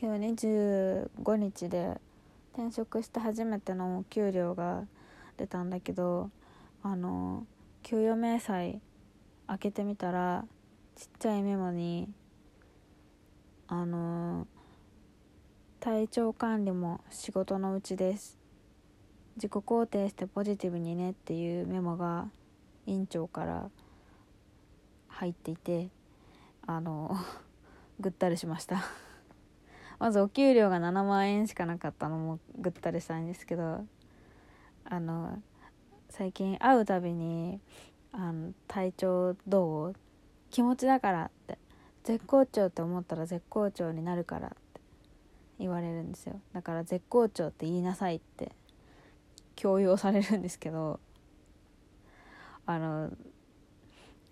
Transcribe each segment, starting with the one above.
今日ね15日で転職して初めての給料が出たんだけどあの給与明細開けてみたらちっちゃいメモにあの体調管理も仕事のうちです。自己肯定してポジティブにねっていうメモが院長から入っていてあのぐったりしました。まずお給料が7万円しかなかったのもぐったりしたんですけどあの最近会うたびにあの体調どう？気持ちだからって。絶好調って思ったら絶好調になるからって。言われるんですよ。だから絶好調って言いなさいって。強要されるんですけどあの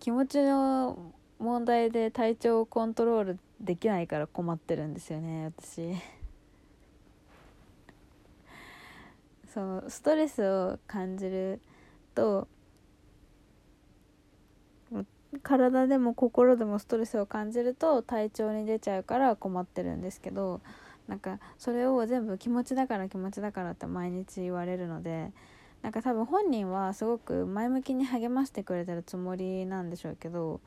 気持ちの問題で体調をコントロールできないから困ってるんですよね私。そうストレスを感じると体でも心でもストレスを感じると体調に出ちゃうから困ってるんですけどなんかそれを全部気持ちだから気持ちだからって毎日言われるのでなんか多分本人はすごく前向きに励ましてくれてるつもりなんでしょうけど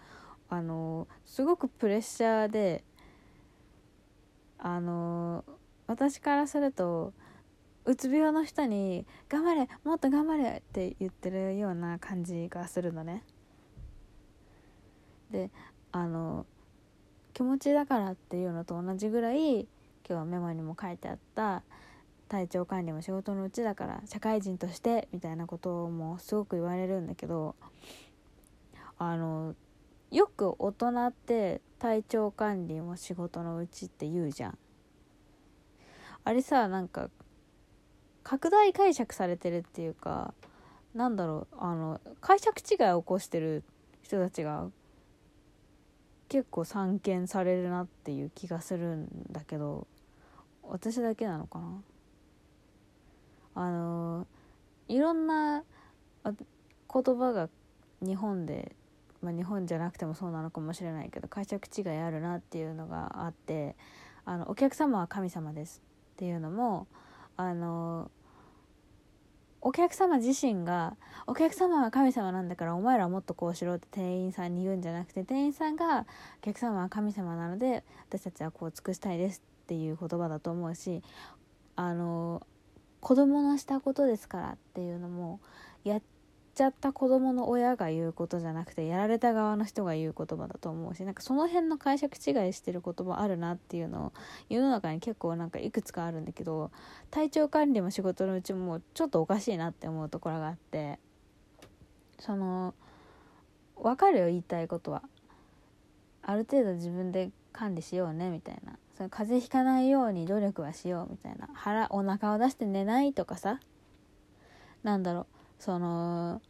あのすごくプレッシャーであの私からするとうつ病の人に「頑張れもっと頑張れ!」って言ってるような感じがするのね。であの気持ちだからっていうのと同じぐらい今日はメモにも書いてあった体調管理も仕事のうちだから社会人としてみたいなこともすごく言われるんだけどあのよく大人って体調管理も仕事のうちって言うじゃん。あれさなんか拡大解釈されてるっていうかなんだろうあの解釈違いを起こしてる人たちが結構散見されるなっていう気がするんだけど私だけなのかな？あのいろんな言葉が日本で、まあ、日本じゃなくてもそうなのかもしれないけど解釈違いあるなっていうのがあってあのお客様は神様ですっていうのもあのお客様自身がお客様は神様なんだからお前らもっとこうしろって店員さんに言うんじゃなくて店員さんがお客様は神様なので私たちはこう尽くしたいですっていう言葉だと思うしあの子供のしたことですからっていうのもやっちゃった子供の親が言うことじゃなくてやられた側の人が言う言葉だと思うしなんかその辺の解釈違いしてる言葉あるなっていうのを世の中に結構なんかいくつかあるんだけど体調管理も仕事のうちもちょっとおかしいなって思うところがあってその分かるよ言いたいことは。ある程度自分で管理しようねみたいな。その風邪ひかないように努力はしようみたいな。腹お腹を出して寝ないとかさ。なんだろう。その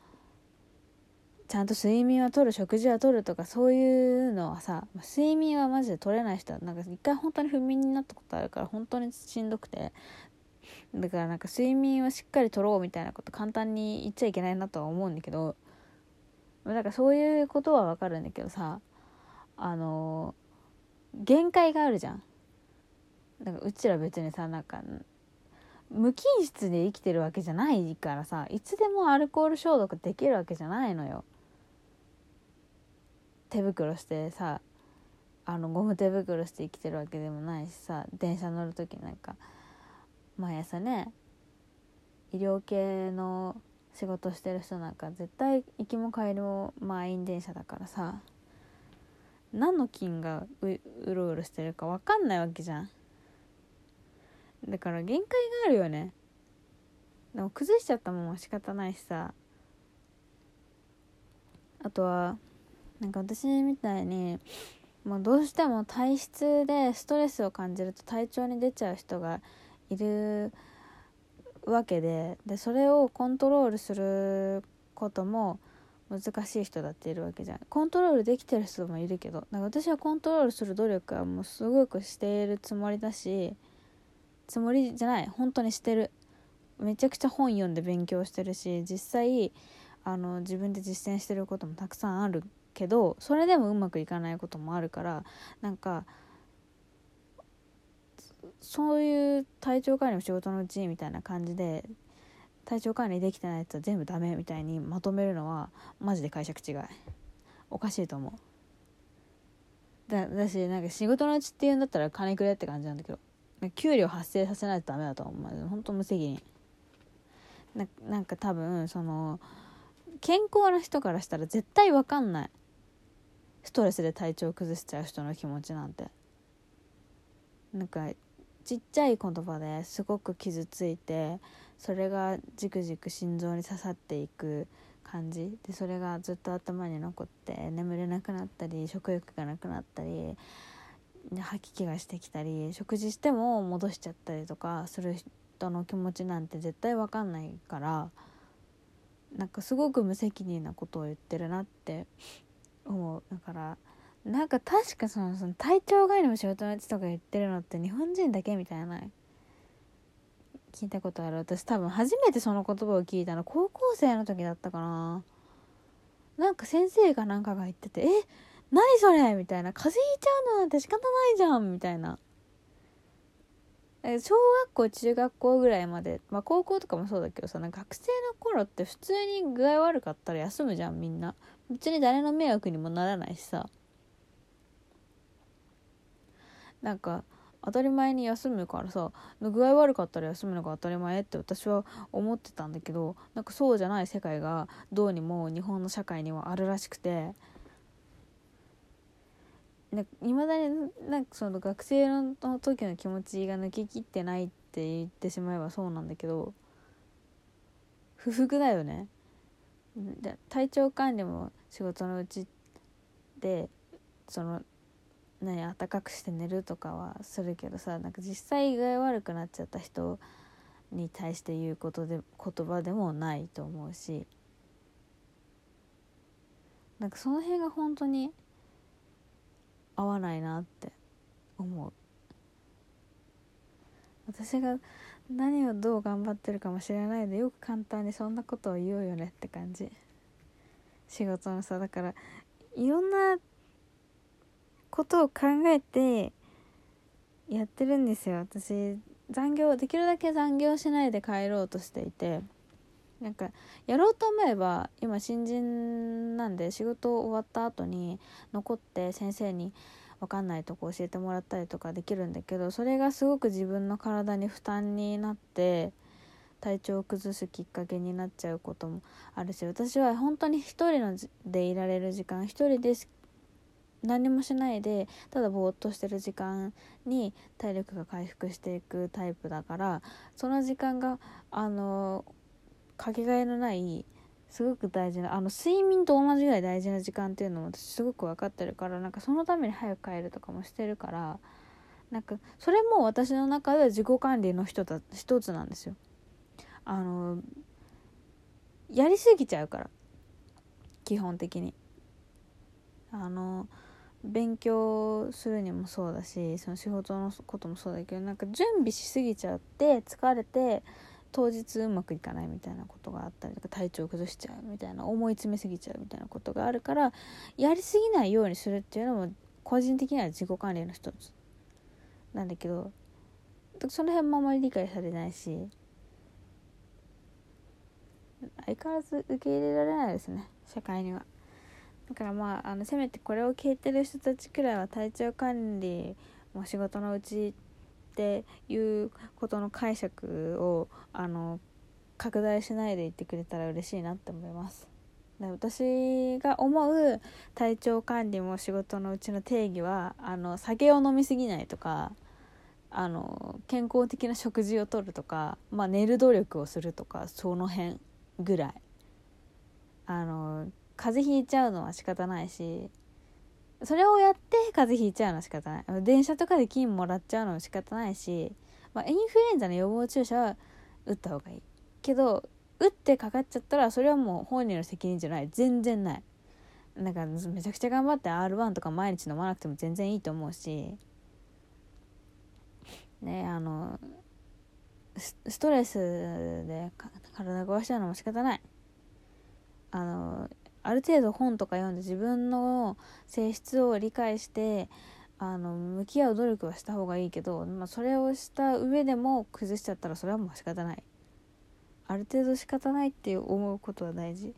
ちゃんと睡眠はとる食事はとるとかそういうのはさ睡眠はマジで取れない人はなんか一回本当に不眠になったことあるから本当にしんどくてだからなんか睡眠をしっかりとろうみたいなこと簡単に言っちゃいけないなとは思うんだけどだからそういうことはわかるんだけどさあの限界があるじゃん。だかうちら別にさなんか無菌室で生きてるわけじゃないからさいつでもアルコール消毒できるわけじゃないのよ。手袋してさあのゴム手袋して生きてるわけでもないしさ電車乗る時なんか毎朝ね医療系の仕事してる人なんか絶対行きも帰りも満員電車だからさ何の菌がううろうろしてるか分かんないわけじゃん。だから限界があるよね。でも崩しちゃったもんは仕方ないしさ。あとはなんか私みたいにもうどうしても体質でストレスを感じると体調に出ちゃう人がいるわけででそれをコントロールすることも難しい人だっているわけじゃん。コントロールできてる人もいるけどなんか私はコントロールする努力はもうすごくしているつもりだしつもりじゃない。本当にしてる。めちゃくちゃ本読んで勉強してるし実際あの自分で実践してることもたくさんあるけどそれでもうまくいかないこともあるからなんかそういう体調管理も仕事のうちみたいな感じで体調管理できてないやつは全部ダメみたいにまとめるのはマジで解釈違い。おかしいと思う。だだしなんか仕事のうちっていうんだったら金くれって感じなんだけど給料発生させないとダメだと思う。本当無責任。ななんか多分その健康な人からしたら絶対分かんない。ストレスで体調崩しちゃう人の気持ちなんて。なんかちっちゃい言葉ですごく傷ついてそれがじくじく心臓に刺さっていく感じ。でそれがずっと頭に残って眠れなくなったり食欲がなくなったり吐き気がしてきたり食事しても戻しちゃったりとかする人の気持ちなんて絶対分かんないからなんかすごく無責任なことを言ってるなって思う。だからなんか確かそのその体調外の仕事のやつとか言ってるのって日本人だけみたいな。聞いたことある。私多分初めてその言葉を聞いたの高校生の時だったかな。なんか先生かなんかが言ってて「え何それ?」みたいな「風邪ひいちゃうのなんて仕方ないじゃん」みたいな。小学校中学校ぐらいまでまあ高校とかもそうだけどさ学生の頃って普通に具合悪かったら休むじゃんみんな。別に誰の迷惑にもならないしさ。なんか当たり前に休むからさ具合悪かったら休むのが当たり前って私は思ってたんだけどなんかそうじゃない世界がどうにも日本の社会にはあるらしくて。いまだになんかその学生の時の気持ちが抜けきってないって言ってしまえばそうなんだけど不服だよね。体調管理も仕事のうちでその何暖かくして寝るとかはするけどさなんか実際具合悪くなっちゃった人に対して言うことで言葉でもないと思うしなんかその辺が本当に合わないなって思う。私が何をどう頑張ってるかもしれないでよく簡単にそんなことを言うよねって感じ。仕事のさだからいろんなことを考えてやってるんですよ。私残業できるだけ残業しないで帰ろうとしていて。なんかやろうと思えば今新人なんで仕事終わった後に残って先生に分かんないとこ教えてもらったりとかできるんだけどそれがすごく自分の体に負担になって体調を崩すきっかけになっちゃうこともあるし私は本当に一人のでいられる時間一人で何もしないでただぼーっとしてる時間に体力が回復していくタイプだからその時間があのかけがえのないすごく大事なあの睡眠と同じぐらい大事な時間っていうのも私すごく分かってるからなんかそのために早く帰るとかもしてるからなんかそれも私の中では自己管理の一つ一つなんですよ。あのやりすぎちゃうから基本的に。あの勉強するにもそうだしその仕事のこともそうだけどなんか準備しすぎちゃって疲れて当日うまくいかないみたいなことがあったりとか体調崩しちゃうみたいな思い詰めすぎちゃうみたいなことがあるからやりすぎないようにするっていうのも個人的には自己管理の一つなんだけどその辺もあまり理解されないし相変わらず受け入れられないですね社会には。だからまああのせめてこれを聞いてる人たちくらいは体調管理も仕事のうちっていうことの解釈をあの拡大しないで言ってくれたら嬉しいなって思います。で私が思う体調管理も仕事のうちの定義はあの酒を飲みすぎないとかあの健康的な食事をとるとか、まあ、寝る努力をするとかその辺ぐらいあの風邪ひいちゃうのは仕方ないしそれをやって風邪ひいちゃうの仕方ない。電車とかで金もらっちゃうの仕方ないし、まあ、インフルエンザの予防注射は打った方がいい。けど打ってかかっちゃったらそれはもう本人の責任じゃない。全然ない。なんかめちゃくちゃ頑張って R1 とか毎日飲まなくても全然いいと思うし。ねあのストレスで体壊しちゃうのも仕方ない。あのある程度本とか読んで自分の性質を理解してあの向き合う努力はした方がいいけど、まあ、それをした上でも崩しちゃったらそれはもう仕方ない。ある程度仕方ないって思うことは大事。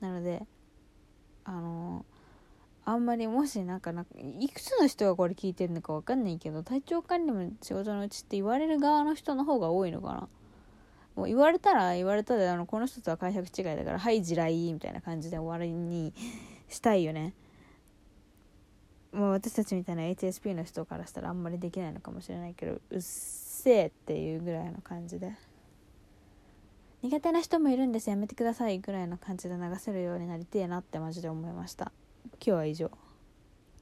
なのであのあんまりもしなんかなんかいくつの人がこれ聞いてるのか分かんないけど体調管理も仕事のうちって言われる側の人の方が多いのかな。もう言われたら言われたであのこの人とは解釈違いだから「はい地雷」みたいな感じで終わりにしたいよね。もう私たちみたいな HSP の人からしたらあんまりできないのかもしれないけどうっせえっていうぐらいの感じで。苦手な人もいるんですやめてくださいぐらいの感じで流せるようになりてえなってマジで思いました。今日は以上。